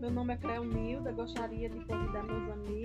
Meu nome é Cleonilda. Gostaria de convidar meus amigos